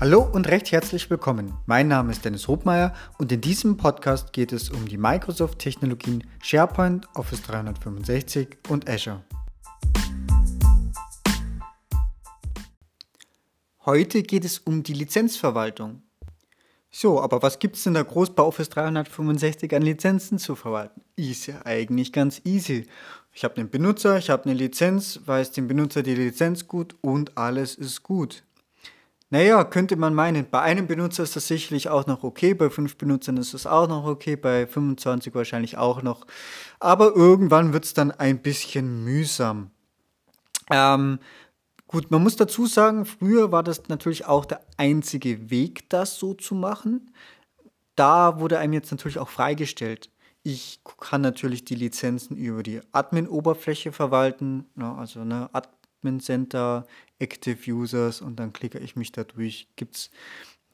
Hallo und recht herzlich willkommen. Mein Name ist Dennis Hobmeier und in diesem Podcast geht es um die Microsoft-Technologien SharePoint, Office 365 und Azure. Heute geht es um die Lizenzverwaltung. So, aber was gibt es denn da groß bei Office 365 an Lizenzen zu verwalten? Ist ja eigentlich ganz easy. Ich habe einen Benutzer, ich habe eine Lizenz, weiß dem Benutzer die Lizenz gut und alles ist gut. Naja, könnte man meinen, bei einem Benutzer ist das sicherlich auch noch okay, bei fünf Benutzern ist es auch noch okay, bei 25 wahrscheinlich auch noch. Aber irgendwann wird es dann ein bisschen mühsam. Ähm, gut, man muss dazu sagen, früher war das natürlich auch der einzige Weg, das so zu machen. Da wurde einem jetzt natürlich auch freigestellt. Ich kann natürlich die Lizenzen über die Admin-Oberfläche verwalten, ne, also ne, Admin Center, Active Users und dann klicke ich mich da durch, gibt es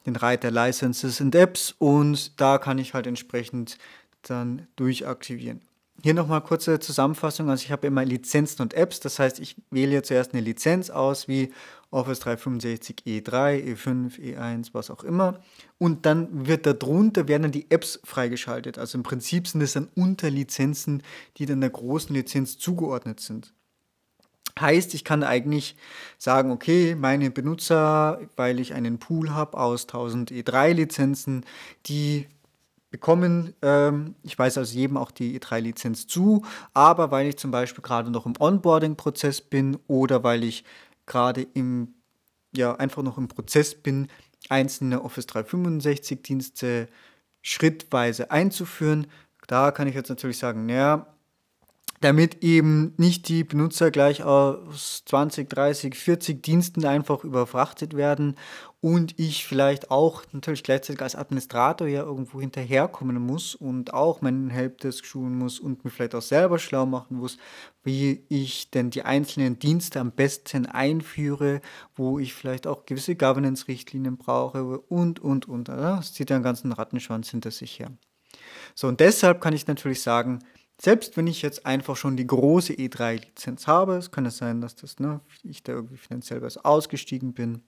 den Reiter Licenses and Apps und da kann ich halt entsprechend dann durchaktivieren. Hier nochmal kurze Zusammenfassung. Also ich habe immer Lizenzen und Apps. Das heißt, ich wähle zuerst eine Lizenz aus, wie Office 365 E3, E5, E1, was auch immer. Und dann wird darunter werden dann die Apps freigeschaltet. Also im Prinzip sind es dann Unterlizenzen, die dann der großen Lizenz zugeordnet sind. Heißt, ich kann eigentlich sagen, okay, meine Benutzer, weil ich einen Pool habe aus 1000 E3-Lizenzen, die bekommen, ähm, ich weiß also jedem auch die E3-Lizenz zu, aber weil ich zum Beispiel gerade noch im Onboarding-Prozess bin oder weil ich gerade im, ja, einfach noch im Prozess bin, einzelne Office 365-Dienste schrittweise einzuführen, da kann ich jetzt natürlich sagen, naja, damit eben nicht die Benutzer gleich aus 20, 30, 40 Diensten einfach überfrachtet werden und ich vielleicht auch natürlich gleichzeitig als Administrator ja irgendwo hinterherkommen muss und auch meinen Helpdesk schulen muss und mir vielleicht auch selber schlau machen muss, wie ich denn die einzelnen Dienste am besten einführe, wo ich vielleicht auch gewisse Governance-Richtlinien brauche und, und, und. Das zieht ja einen ganzen Rattenschwanz hinter sich her. So, und deshalb kann ich natürlich sagen, selbst wenn ich jetzt einfach schon die große E3-Lizenz habe, es kann es sein, dass das, ne, ich da irgendwie finanziell was ausgestiegen bin.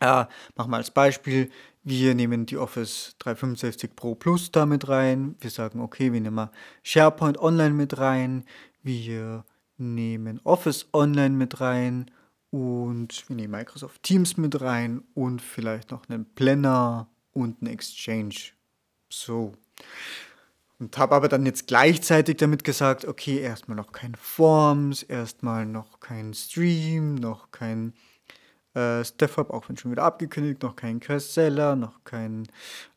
Äh, machen wir als Beispiel, wir nehmen die Office 365 Pro Plus da mit rein. Wir sagen, okay, wir nehmen mal SharePoint Online mit rein. Wir nehmen Office Online mit rein und wir nehmen Microsoft Teams mit rein und vielleicht noch einen Planner und einen Exchange. So. Und habe aber dann jetzt gleichzeitig damit gesagt, okay, erstmal noch keine Forms, erstmal noch kein Stream, noch kein äh, StepHub, auch wenn schon wieder abgekündigt, noch kein Caseller, noch kein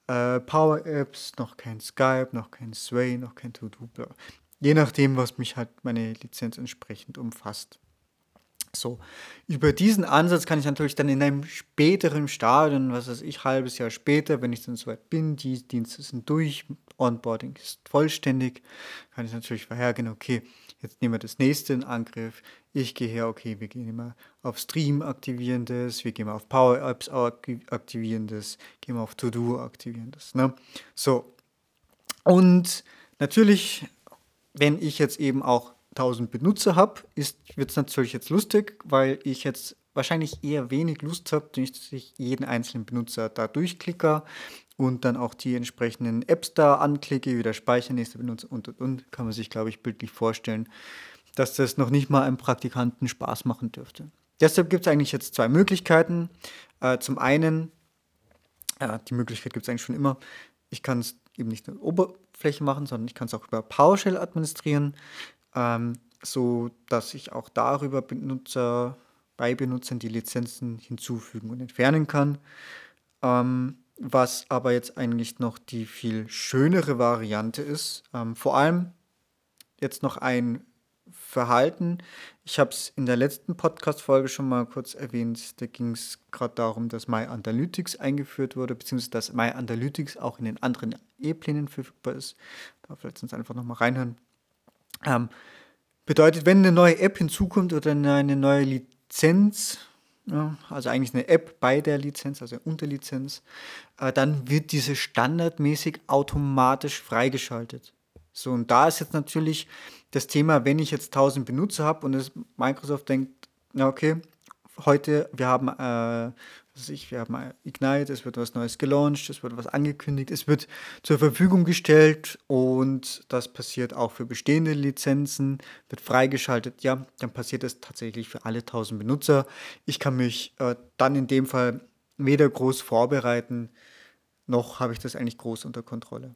äh, Power Apps, noch kein Skype, noch kein Sway, noch kein To-Do. Je nachdem, was mich halt meine Lizenz entsprechend umfasst. So, über diesen Ansatz kann ich natürlich dann in einem späteren Stadium, was weiß ich, halbes Jahr später, wenn ich dann soweit bin, die Dienste sind durch, Onboarding ist vollständig, kann ich natürlich vorhergehen, okay, jetzt nehmen wir das nächste in Angriff. Ich gehe her, okay, wir gehen immer auf Stream aktivieren das, wir gehen mal auf Power Apps aktivieren das, gehen wir auf To-Do aktivieren das. Ne? So, und natürlich, wenn ich jetzt eben auch 1000 Benutzer habe, wird es natürlich jetzt lustig, weil ich jetzt wahrscheinlich eher wenig Lust habe, dass ich jeden einzelnen Benutzer da durchklicke und dann auch die entsprechenden Apps da anklicke, wieder speichern, nächste Benutzer und und und, kann man sich, glaube ich, bildlich vorstellen, dass das noch nicht mal einem Praktikanten Spaß machen dürfte. Deshalb gibt es eigentlich jetzt zwei Möglichkeiten. Äh, zum einen, äh, die Möglichkeit gibt es eigentlich schon immer, ich kann es eben nicht der Oberfläche machen, sondern ich kann es auch über PowerShell administrieren ähm, so dass ich auch darüber Benutzer, bei Benutzern die Lizenzen hinzufügen und entfernen kann. Ähm, was aber jetzt eigentlich noch die viel schönere Variante ist. Ähm, vor allem jetzt noch ein Verhalten. Ich habe es in der letzten Podcast-Folge schon mal kurz erwähnt. Da ging es gerade darum, dass MyAnalytics eingeführt wurde, beziehungsweise dass MyAnalytics auch in den anderen E-Plänen verfügbar ist. Da vielleicht uns einfach nochmal reinhören. Ähm, bedeutet, wenn eine neue App hinzukommt oder eine neue Lizenz, also eigentlich eine App bei der Lizenz, also Unterlizenz, äh, dann wird diese standardmäßig automatisch freigeschaltet. So, und da ist jetzt natürlich das Thema, wenn ich jetzt 1000 Benutzer habe und Microsoft denkt, na okay, heute, wir haben, äh, was ich, wir haben Ignite, es wird was Neues gelauncht, es wird was angekündigt, es wird zur Verfügung gestellt und das passiert auch für bestehende Lizenzen, wird freigeschaltet. Ja, dann passiert es tatsächlich für alle 1000 Benutzer. Ich kann mich äh, dann in dem Fall weder groß vorbereiten, noch habe ich das eigentlich groß unter Kontrolle.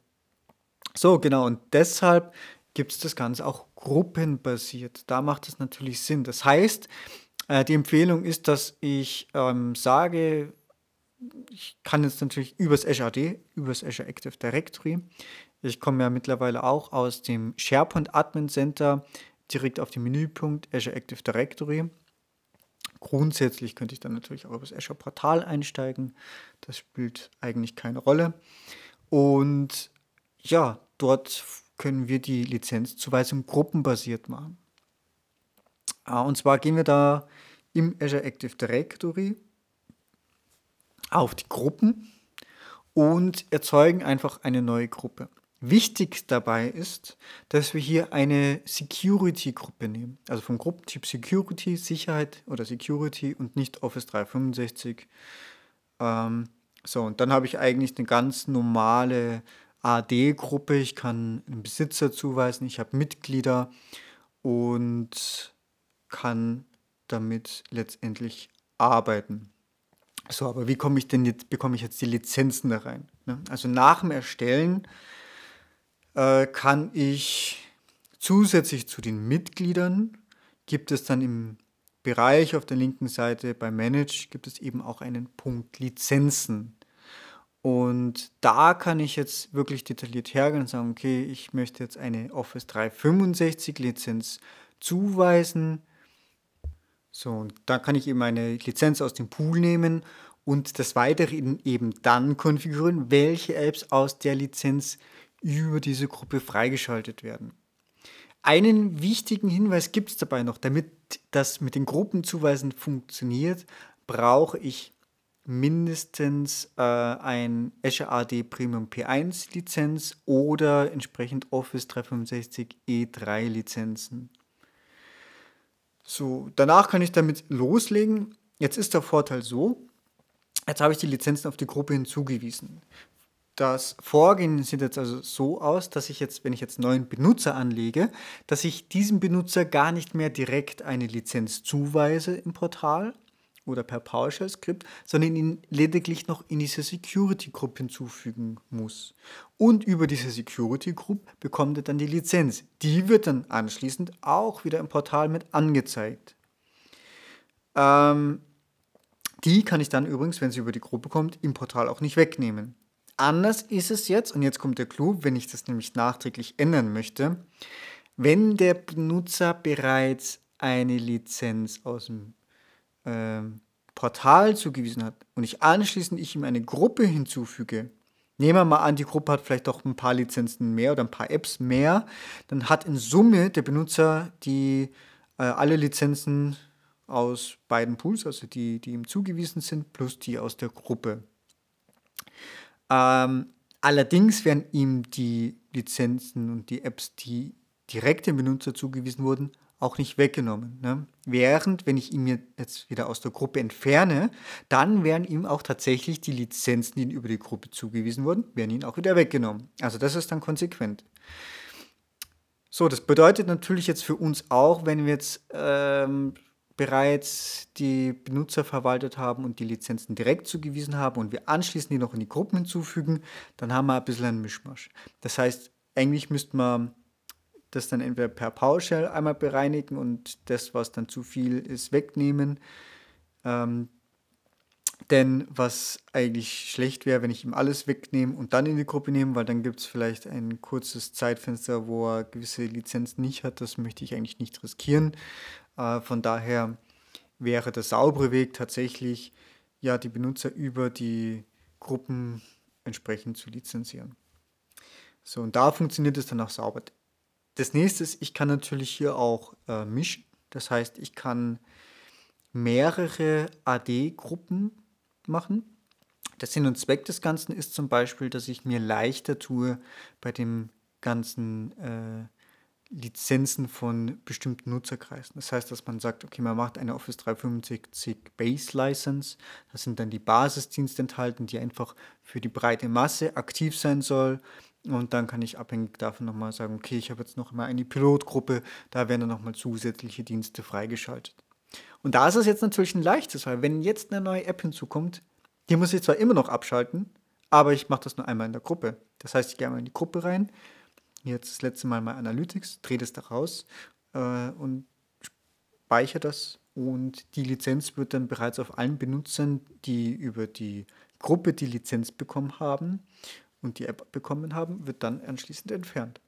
So, genau, und deshalb gibt es das Ganze auch gruppenbasiert. Da macht es natürlich Sinn. Das heißt, äh, die Empfehlung ist, dass ich ähm, sage, ich kann jetzt natürlich übers Azure AD, übers Azure Active Directory. Ich komme ja mittlerweile auch aus dem SharePoint Admin Center direkt auf den Menüpunkt Azure Active Directory. Grundsätzlich könnte ich dann natürlich auch übers Azure Portal einsteigen. Das spielt eigentlich keine Rolle. Und ja, dort können wir die Lizenzzuweisung gruppenbasiert machen. Ah, und zwar gehen wir da im Azure Active Directory auf die Gruppen und erzeugen einfach eine neue Gruppe. Wichtig dabei ist, dass wir hier eine Security-Gruppe nehmen. Also vom Gruppentyp Security, Sicherheit oder Security und nicht Office 365. Ähm, so, und dann habe ich eigentlich eine ganz normale AD-Gruppe. Ich kann einen Besitzer zuweisen, ich habe Mitglieder und kann damit letztendlich arbeiten. So, aber wie komme ich denn jetzt, bekomme ich jetzt die Lizenzen da rein? Ne? Also nach dem Erstellen äh, kann ich zusätzlich zu den Mitgliedern gibt es dann im Bereich auf der linken Seite bei Manage gibt es eben auch einen Punkt Lizenzen. Und da kann ich jetzt wirklich detailliert hergehen und sagen, okay, ich möchte jetzt eine Office 365 Lizenz zuweisen so, und da kann ich eben eine Lizenz aus dem Pool nehmen und das weitere eben dann konfigurieren, welche Apps aus der Lizenz über diese Gruppe freigeschaltet werden. Einen wichtigen Hinweis gibt es dabei noch, damit das mit den Gruppenzuweisen funktioniert, brauche ich mindestens äh, ein Azure AD Premium P1 Lizenz oder entsprechend Office 365 E3 Lizenzen. So, danach kann ich damit loslegen. Jetzt ist der Vorteil so, jetzt habe ich die Lizenzen auf die Gruppe hinzugewiesen. Das Vorgehen sieht jetzt also so aus, dass ich jetzt, wenn ich jetzt neuen Benutzer anlege, dass ich diesem Benutzer gar nicht mehr direkt eine Lizenz zuweise im Portal, oder per PowerShell-Skript, sondern ihn lediglich noch in diese Security-Group hinzufügen muss. Und über diese Security-Group bekommt er dann die Lizenz. Die wird dann anschließend auch wieder im Portal mit angezeigt. Ähm, die kann ich dann übrigens, wenn sie über die Gruppe kommt, im Portal auch nicht wegnehmen. Anders ist es jetzt, und jetzt kommt der Clou, wenn ich das nämlich nachträglich ändern möchte, wenn der Benutzer bereits eine Lizenz aus dem ähm, Portal zugewiesen hat und ich anschließend ich ihm eine Gruppe hinzufüge, nehmen wir mal an, die Gruppe hat vielleicht doch ein paar Lizenzen mehr oder ein paar Apps mehr, dann hat in Summe der Benutzer die äh, alle Lizenzen aus beiden Pools, also die, die ihm zugewiesen sind, plus die aus der Gruppe. Ähm, allerdings werden ihm die Lizenzen und die Apps, die direkt dem Benutzer zugewiesen wurden, auch nicht weggenommen. Ne? Während, wenn ich ihn mir jetzt wieder aus der Gruppe entferne, dann werden ihm auch tatsächlich die Lizenzen, die ihm über die Gruppe zugewiesen wurden, werden ihn auch wieder weggenommen. Also das ist dann konsequent. So, das bedeutet natürlich jetzt für uns auch, wenn wir jetzt ähm, bereits die Benutzer verwaltet haben und die Lizenzen direkt zugewiesen haben und wir anschließend die noch in die Gruppen hinzufügen, dann haben wir ein bisschen einen Mischmasch. Das heißt, eigentlich müsste man das dann entweder per PowerShell einmal bereinigen und das, was dann zu viel ist, wegnehmen. Ähm, denn was eigentlich schlecht wäre, wenn ich ihm alles wegnehme und dann in die Gruppe nehme, weil dann gibt es vielleicht ein kurzes Zeitfenster, wo er gewisse Lizenzen nicht hat. Das möchte ich eigentlich nicht riskieren. Äh, von daher wäre der saubere Weg tatsächlich, ja, die Benutzer über die Gruppen entsprechend zu lizenzieren. So, und da funktioniert es dann auch sauber. Das nächste ist, ich kann natürlich hier auch äh, mischen. Das heißt, ich kann mehrere AD-Gruppen machen. Der Sinn und Zweck des Ganzen ist zum Beispiel, dass ich mir leichter tue, bei dem ganzen äh, Lizenzen von bestimmten Nutzerkreisen. Das heißt, dass man sagt, okay, man macht eine Office 365 Base License. Da sind dann die Basisdienste enthalten, die einfach für die breite Masse aktiv sein soll. Und dann kann ich abhängig davon nochmal sagen, okay, ich habe jetzt noch mal eine Pilotgruppe, da werden dann nochmal zusätzliche Dienste freigeschaltet. Und da ist es jetzt natürlich ein leichtes, weil wenn jetzt eine neue App hinzukommt, die muss ich zwar immer noch abschalten, aber ich mache das nur einmal in der Gruppe. Das heißt, ich gehe einmal in die Gruppe rein, jetzt das letzte Mal mal Analytics, drehe das da raus äh, und speichere das und die Lizenz wird dann bereits auf allen Benutzern, die über die Gruppe die Lizenz bekommen haben und die App bekommen haben, wird dann anschließend entfernt.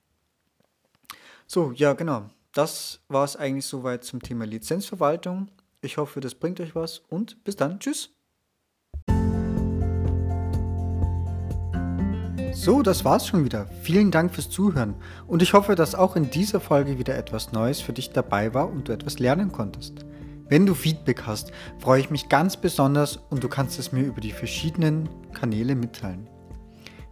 So, ja genau. Das war es eigentlich soweit zum Thema Lizenzverwaltung. Ich hoffe, das bringt euch was und bis dann. Tschüss. So, das war's schon wieder. Vielen Dank fürs Zuhören und ich hoffe, dass auch in dieser Folge wieder etwas Neues für dich dabei war und du etwas lernen konntest. Wenn du Feedback hast, freue ich mich ganz besonders und du kannst es mir über die verschiedenen Kanäle mitteilen.